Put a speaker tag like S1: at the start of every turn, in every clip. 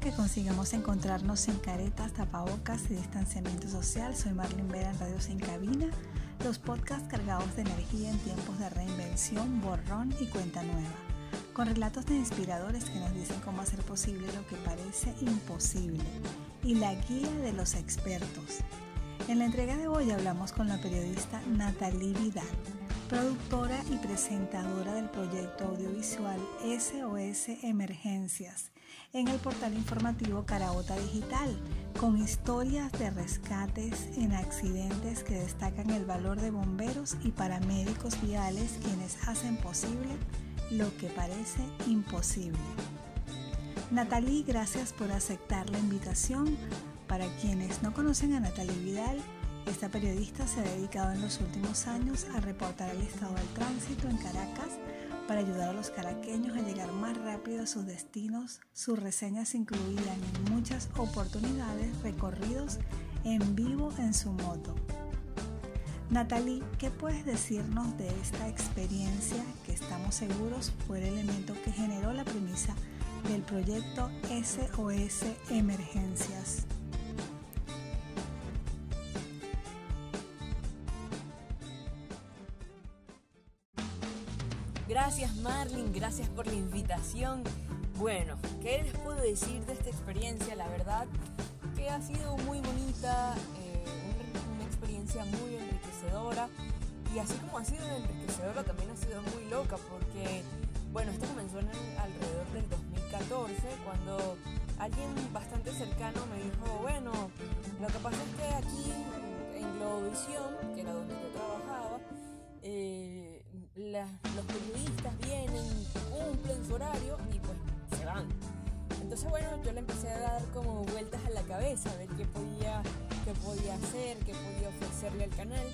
S1: que consigamos encontrarnos sin caretas, tapabocas y distanciamiento social, soy Marlene Vera en Radio Sin Cabina, los podcasts cargados de energía en tiempos de reinvención, borrón y cuenta nueva, con relatos de inspiradores que nos dicen cómo hacer posible lo que parece imposible. Y la guía de los expertos. En la entrega de hoy hablamos con la periodista Natalie Vidal productora y presentadora del proyecto audiovisual SOS Emergencias en el portal informativo Caraota Digital, con historias de rescates en accidentes que destacan el valor de bomberos y paramédicos viales quienes hacen posible lo que parece imposible. Natalie, gracias por aceptar la invitación. Para quienes no conocen a Natalie Vidal, esta periodista se ha dedicado en los últimos años a reportar el estado del tránsito en Caracas para ayudar a los caraqueños a llegar más rápido a sus destinos. Sus reseñas incluían en muchas oportunidades recorridos en vivo en su moto. Natalie, ¿qué puedes decirnos de esta experiencia que estamos seguros fue el elemento que generó la premisa del proyecto SOS Emergencias?
S2: Marlin, gracias por la invitación. Bueno, ¿qué les puedo decir de esta experiencia? La verdad que ha sido muy bonita, eh, una experiencia muy enriquecedora y así como ha sido enriquecedora también ha sido muy loca porque, bueno, esto comenzó en alrededor del 2014 cuando alguien bastante cercano me dijo, bueno, lo que pasa es que aquí en Globovisión, que era donde yo trabajaba, eh, los periodistas horario y pues se van. Entonces bueno, yo le empecé a dar como vueltas a la cabeza, a ver qué podía, qué podía hacer, qué podía ofrecerle al canal.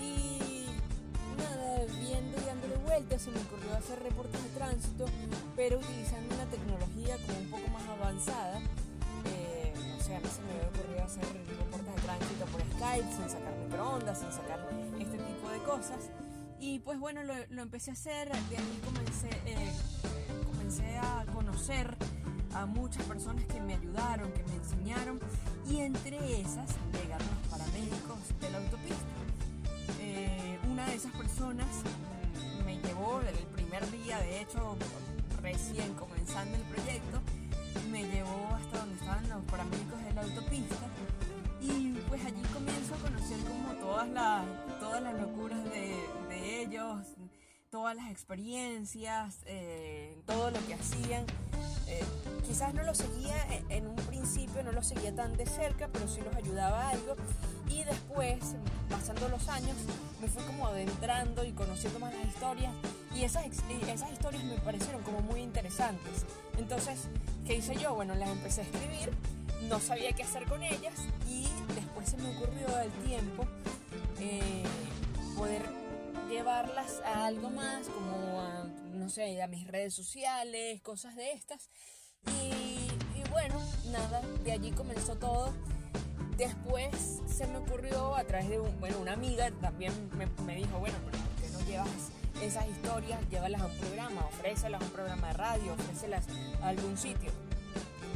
S2: Y nada, viendo y dándole vueltas, se me ocurrió hacer reportes de tránsito, pero utilizando una tecnología como un poco más avanzada. Eh, o sea, a mí se me había ocurrido hacer reportes de tránsito por Skype, sin sacar microondas, sin sacar este tipo de cosas. Y pues bueno, lo, empecé a hacer, de ahí comencé, eh, a muchas personas que me ayudaron, que me enseñaron, y entre esas llegaron los paramédicos de la autopista. Eh, una de esas personas me llevó el primer día, de hecho, recién comenzando el proyecto, me llevó hasta donde estaban los paramédicos de la autopista y pues allí comienzo a conocer como todas las, todas las todas las experiencias, eh, todo lo que hacían. Eh, quizás no lo seguía en un principio, no lo seguía tan de cerca, pero sí los ayudaba algo. Y después, pasando los años, me fui como adentrando y conociendo más las historias. Y esas, esas historias me parecieron como muy interesantes. Entonces, ¿qué hice yo? Bueno, las empecé a escribir, no sabía qué hacer con ellas y después se me ocurrió al tiempo eh, poder llevarlas a algo más, como a, no sé, a mis redes sociales, cosas de estas. Y, bueno, nada, de allí comenzó todo. Después se me ocurrió a través de bueno, una amiga también me, me dijo, bueno, ¿por qué no llevas esas historias, llévalas a un programa, ofrécelas a un programa de radio, ofrécelas a algún sitio?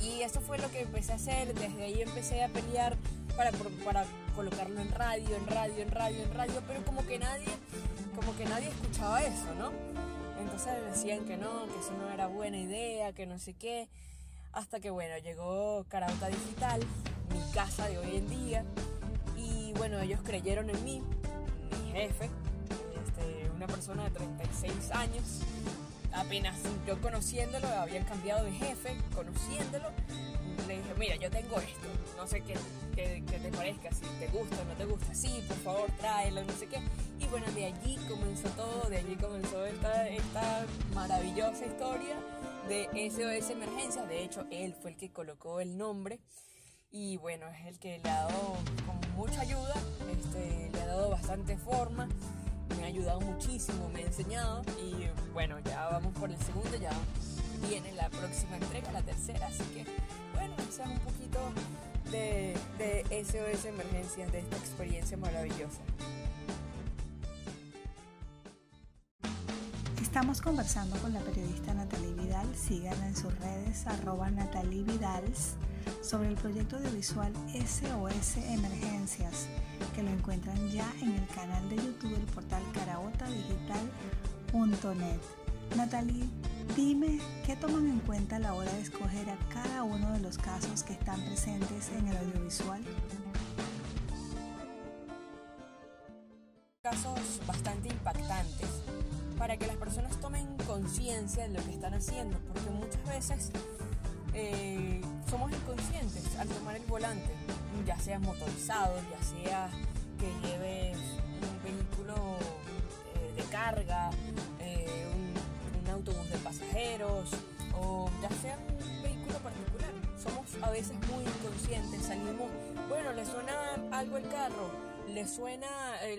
S2: Y eso fue lo que empecé a hacer, desde ahí empecé a pelear para, para colocarlo en radio, en radio, en radio, en radio, pero como que nadie, como que nadie escuchaba eso, ¿no? Entonces decían que no, que eso no era buena idea, que no sé qué. Hasta que bueno, llegó Carauta Digital, mi casa de hoy en día. Y bueno, ellos creyeron en mí, mi jefe, este, una persona de 36 años. Apenas yo conociéndolo, habían cambiado de jefe, conociéndolo, le dije, mira, yo tengo esto, no sé qué, qué, te parezca, si te gusta o no te gusta, sí, por favor, tráelo, no sé qué. Y bueno, de allí comenzó todo, de allí comenzó esta, esta maravillosa historia de SOS Emergencia. De hecho, él fue el que colocó el nombre y bueno, es el que le ha dado con mucha ayuda, este, le ha dado bastante forma, me ha ayudado muchísimo, me ha enseñado y bueno, ya vamos por el segundo, ya viene la próxima entrega, la tercera, así que bueno, esa un poquito de, de SOS Emergencias, de esta experiencia maravillosa.
S1: Estamos conversando con la periodista Natalie Vidal, síganla en sus redes arroba Natalie Vidals, sobre el proyecto audiovisual SOS Emergencias, que lo encuentran ya en el canal de YouTube del portal caraotadigital.net. Natalie, dime qué toman en cuenta a la hora de escoger a cada uno de los casos que están presentes en el audiovisual.
S2: Casos bastante impactantes para que las personas tomen conciencia de lo que están haciendo, porque muchas veces eh, somos inconscientes al tomar el volante, ya sea motorizado, ya sea que lleves un vehículo eh, de carga, eh, un, autobús de pasajeros o ya sea un vehículo particular. Somos a veces muy inconscientes, salimos, bueno, le suena algo el carro, le suena,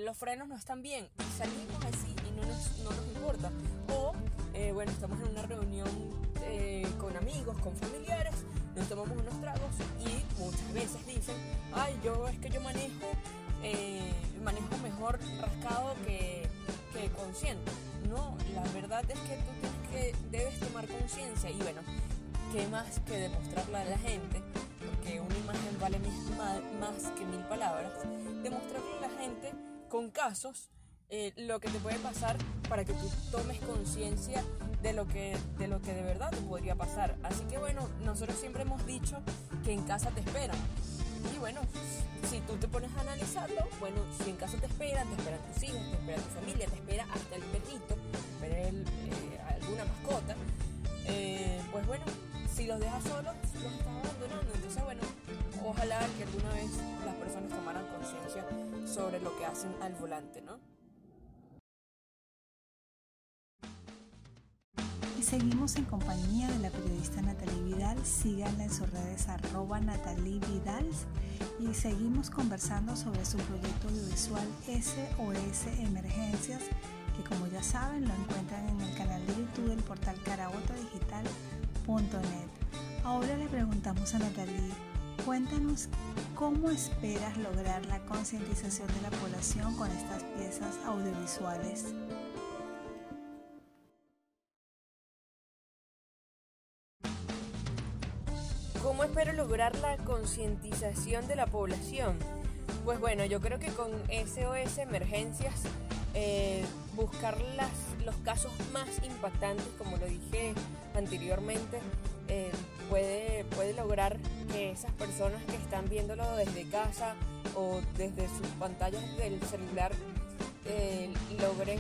S2: los frenos no están bien, salimos así y no nos O, bueno, estamos en una reunión con amigos, con familiares, nos tomamos unos tragos y muchas veces dicen, ay, yo es que yo manejo, eh, manejo mejor rascado que, que consciente. No, la verdad es que tú tienes que, debes tomar conciencia y bueno, ¿qué más que demostrarle a la gente? Porque una imagen vale más que mil palabras. Demostrarle a la gente con casos eh, lo que te puede pasar para que tú tomes conciencia de lo que de lo que de verdad te podría pasar. Así que bueno, nosotros siempre hemos dicho que en casa te esperan. Y bueno, si tú te pones a analizarlo, bueno, si en casa te esperan, te esperan tus hijos, te espera tu familia, te espera hasta el perrito, te espera eh, alguna mascota, eh, pues bueno, si los dejas solos, los estás abandonando. Entonces bueno, ojalá que alguna vez las personas tomaran conciencia sobre lo que hacen al volante, ¿no?
S1: Seguimos en compañía de la periodista Natalie Vidal. Síganla en sus redes arroba Natalie Vidal y seguimos conversando sobre su proyecto audiovisual SOS Emergencias, que como ya saben lo encuentran en el canal de YouTube del portal caraotadigital.net. Ahora le preguntamos a Natalie, cuéntanos cómo esperas lograr la concientización de la población con estas piezas audiovisuales.
S2: Espero lograr la concientización de la población? Pues bueno, yo creo que con SOS Emergencias, eh, buscar las, los casos más impactantes, como lo dije anteriormente, eh, puede, puede lograr que esas personas que están viéndolo desde casa o desde sus pantallas del celular eh, logren,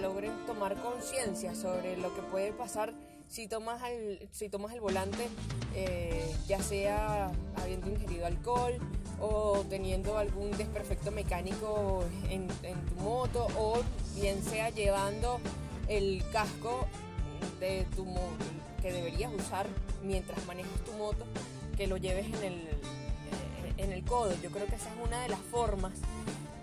S2: logren tomar conciencia sobre lo que puede pasar si tomas el, si tomas el volante, eh, ya sea habiendo ingerido alcohol o teniendo algún desperfecto mecánico en, tu moto o bien sea llevando el casco de tu que deberías usar mientras manejas tu moto, que lo lleves en el, en el codo. Yo creo que esa es una de las formas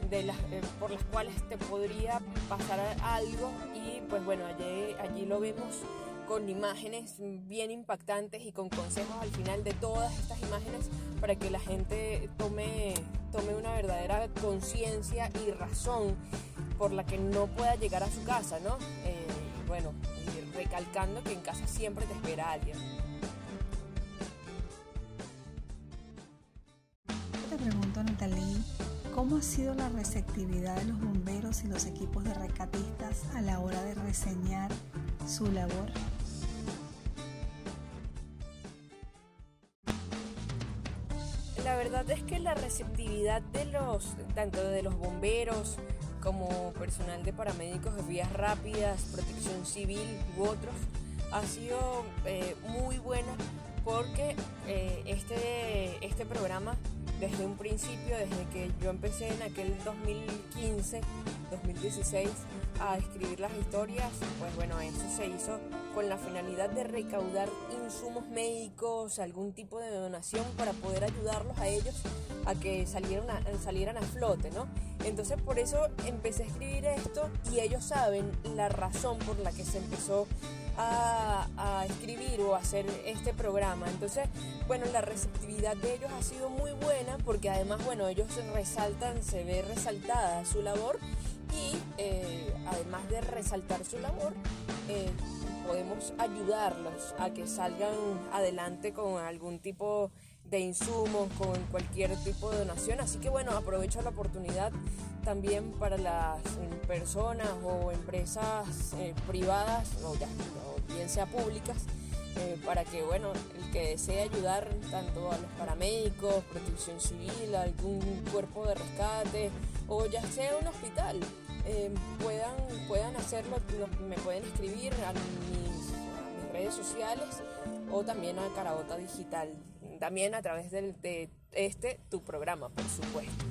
S2: de las, eh, por las cuales te podría pasar algo y pues bueno, allí, allí lo vemos con imágenes bien impactantes y con consejos al final de todas estas imágenes para que la gente tome, tome una verdadera conciencia y razón por la que no pueda llegar a su casa, ¿no? Eh, bueno, recalcando que en casa siempre te espera alguien.
S1: Te pregunto, Natalie, ¿cómo ha sido la receptividad de los bomberos y los equipos de recatistas a la hora de reseñar su labor?
S2: Es que la receptividad de los, tanto de los bomberos como personal de paramédicos de vías rápidas, protección civil u otros, ha sido eh, muy buena porque eh, este, este programa desde un principio, desde que yo empecé en aquel 2015, 2016 a escribir las historias, pues bueno, eso se hizo con la finalidad de recaudar insumos médicos, algún tipo de donación para poder ayudarlos a ellos a que salieran a, salieran a flote, ¿no? Entonces por eso empecé a escribir esto y ellos saben la razón por la que se empezó a, a, escribir o a hacer este programa. Entonces, bueno, la receptividad de ellos ha sido muy buena porque además, bueno, ellos resaltan, se ve resaltada su labor eh, además de resaltar su labor, eh, podemos ayudarlos a que salgan adelante con algún tipo de insumos, con cualquier tipo de donación. Así que bueno, aprovecho la oportunidad también para las personas o empresas eh, privadas, o, ya, bien sea públicas, eh, para que bueno, el que desee ayudar tanto a los paramédicos, protección civil, algún cuerpo de rescate o ya sea un hospital, eh, puedan, puedan hacerlo, me pueden escribir a mis, redes sociales o también a Carabota Digital, también a través de este tu programa, por supuesto.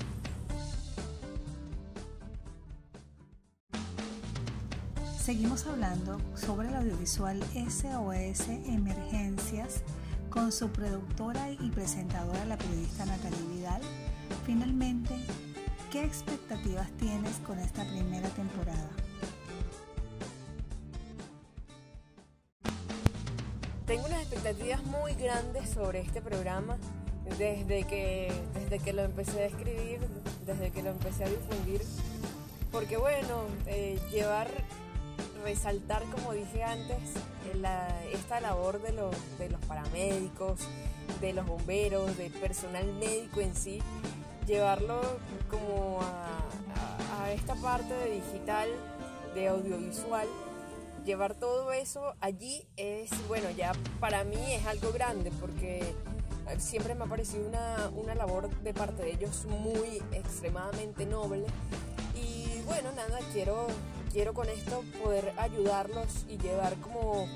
S1: Seguimos hablando sobre el audiovisual SOS Emergencias con su productora y presentadora, la periodista Natalie Vidal. Finalmente, ¿qué expectativas tienes con esta primera temporada?
S2: Tengo unas expectativas muy grandes sobre este programa desde que, desde que lo empecé a escribir, desde que lo empecé a difundir, porque bueno, eh, llevar resaltar, como dije antes, esta labor de los, de los paramédicos, de los bomberos, del personal médico en sí, llevarlo como a, esta parte de digital, de audiovisual, llevar todo eso allí es, bueno, ya para mí es algo grande porque siempre me ha parecido una, una labor de parte de ellos muy extremadamente noble. Y bueno, nada, quiero quiero con esto poder ayudarlos y llevar como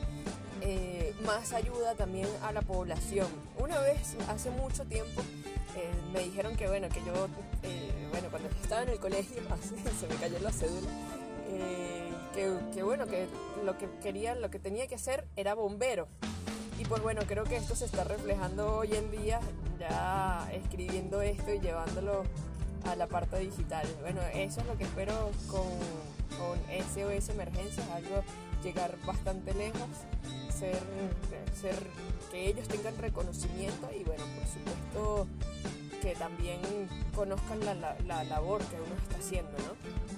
S2: eh, más ayuda también a la población. Una vez, hace mucho tiempo, eh, me dijeron que bueno, que yo, eh, bueno, cuando estaba en el colegio, se me cayó la cédula, que, que, bueno, que lo que quería, lo que tenía que hacer era bombero. Y pues bueno, creo que esto se está reflejando hoy en día, ya escribiendo esto y llevándolo a la parte digital. Bueno, eso es lo que espero con con SOS Emergencias, algo llegar bastante lejos, ser, ser, que ellos tengan reconocimiento y bueno, por supuesto que también conozcan la, la, la labor que uno está haciendo, ¿no?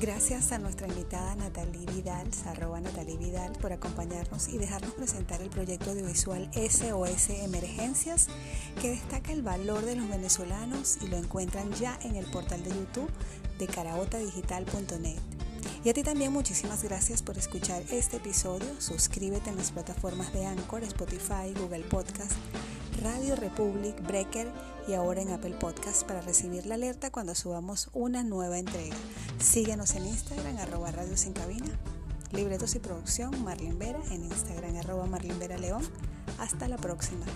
S1: Gracias a nuestra invitada Natalie Vidal, arroba Natalie Vidal, por acompañarnos y dejarnos presentar el proyecto audiovisual SOS Emergencias, que destaca el valor de los venezolanos y lo encuentran ya en el portal de YouTube de caraotadigital.net. Y a ti también muchísimas gracias por escuchar este episodio. Suscríbete en las plataformas de Anchor, Spotify, Google Podcast, Radio Republic, Breaker y ahora en Apple Podcast para recibir la alerta cuando subamos una nueva entrega. Síguenos en Instagram, arroba Radio Sin Cabina. Libretos y producción, Marlene Vera, en Instagram, arroba Marlene Vera León. Hasta la próxima.